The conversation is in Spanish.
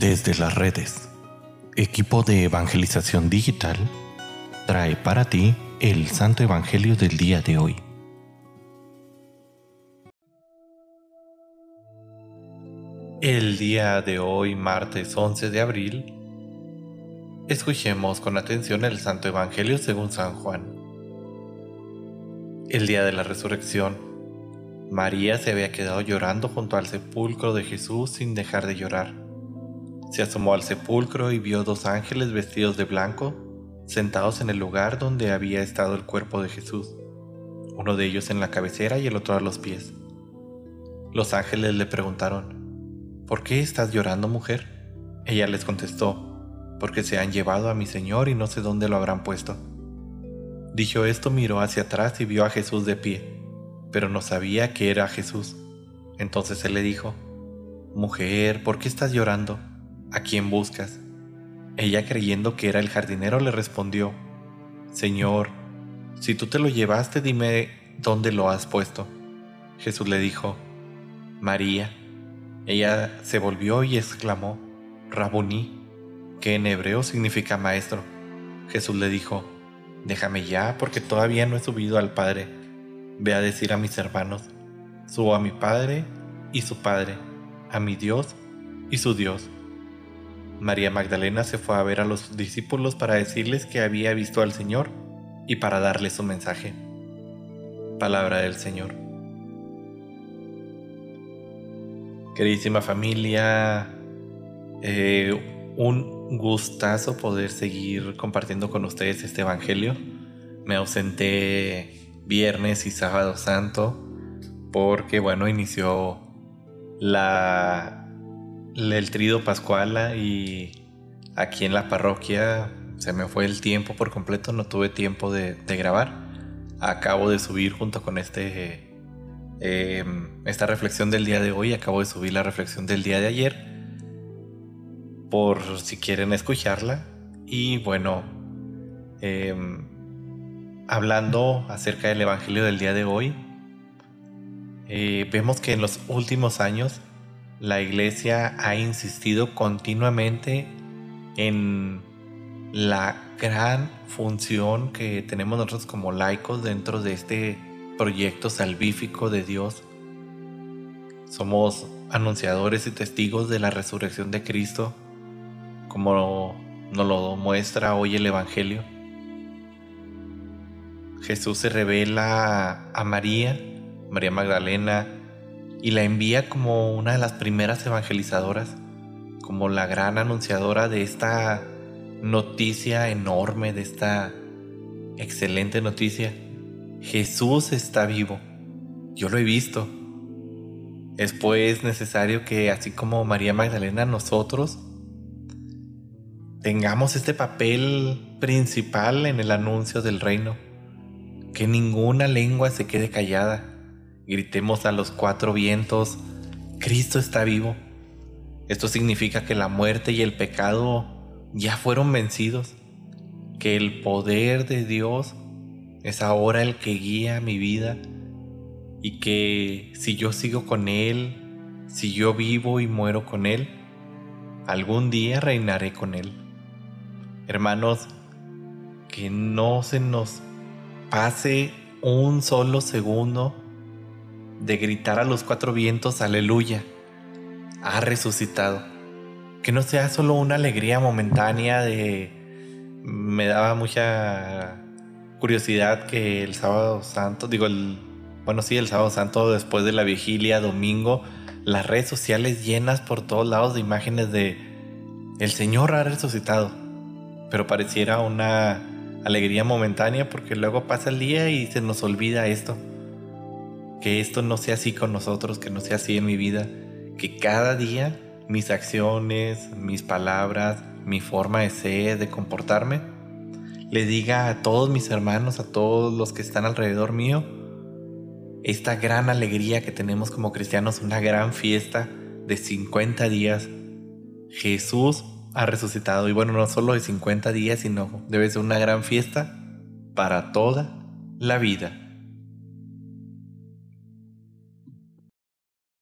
Desde las redes, equipo de evangelización digital trae para ti el Santo Evangelio del día de hoy. El día de hoy, martes 11 de abril, escuchemos con atención el Santo Evangelio según San Juan. El día de la resurrección, María se había quedado llorando junto al sepulcro de Jesús sin dejar de llorar. Se asomó al sepulcro y vio dos ángeles vestidos de blanco sentados en el lugar donde había estado el cuerpo de Jesús, uno de ellos en la cabecera y el otro a los pies. Los ángeles le preguntaron, ¿Por qué estás llorando, mujer? Ella les contestó, porque se han llevado a mi Señor y no sé dónde lo habrán puesto. Dijo esto, miró hacia atrás y vio a Jesús de pie, pero no sabía que era Jesús. Entonces él le dijo, Mujer, ¿por qué estás llorando? ¿A quién buscas? Ella creyendo que era el jardinero le respondió, Señor, si tú te lo llevaste, dime dónde lo has puesto. Jesús le dijo, María. Ella se volvió y exclamó, Rabuní, que en hebreo significa maestro. Jesús le dijo, Déjame ya, porque todavía no he subido al Padre. Ve a decir a mis hermanos, subo a mi Padre y su Padre, a mi Dios y su Dios. María Magdalena se fue a ver a los discípulos para decirles que había visto al Señor y para darles su mensaje. Palabra del Señor. Queridísima familia, eh, un gustazo poder seguir compartiendo con ustedes este Evangelio. Me ausenté viernes y sábado santo porque, bueno, inició la el trido pascuala y aquí en la parroquia se me fue el tiempo por completo, no tuve tiempo de, grabar. Acabo de subir junto con este em, esta reflexión del día de hoy, acabo de subir la reflexión del día de ayer por si quieren escucharla. Y bueno, em, hablando acerca del Evangelio del día de hoy, eh, vemos que en los últimos años la iglesia ha insistido continuamente en la gran función que tenemos nosotros como laicos dentro de este proyecto salvífico de Dios. Somos anunciadores y testigos de la resurrección de Cristo, como nos lo muestra hoy el Evangelio. Jesús se revela a María, María Magdalena, y la envía como una de las primeras evangelizadoras, como la gran anunciadora de esta noticia enorme, de esta excelente noticia. Jesús está vivo. Yo lo he visto. Es pues necesario que así como María Magdalena nosotros tengamos este papel principal en el anuncio del reino. Que ninguna lengua se quede callada Gritemos a los cuatro vientos, Cristo está vivo. Esto significa que la muerte y el pecado ya fueron vencidos, que el poder de Dios es ahora el que guía mi vida y que si yo sigo con Él, si yo vivo y muero con Él, algún día reinaré con Él. Hermanos, que no se nos pase un solo segundo de gritar a los cuatro vientos, aleluya, ha resucitado. Que no sea solo una alegría momentánea de... Me daba mucha curiosidad que el sábado santo, digo, el, bueno, sí, el sábado santo después de la vigilia, domingo, las redes sociales llenas por todos lados de imágenes de el Señor ha resucitado. Pero pareciera una alegría momentánea porque luego pasa el día y se nos olvida esto que esto no sea así con nosotros, que no sea así en mi vida, que cada día mis acciones, mis palabras, mi forma de ser, de comportarme, le diga a todos mis hermanos, a todos los que están alrededor mío, esta gran alegría que tenemos como cristianos, una gran fiesta de 50 días. Jesús ha resucitado y bueno, no solo de 50 días, sino debe ser una gran fiesta para toda la vida.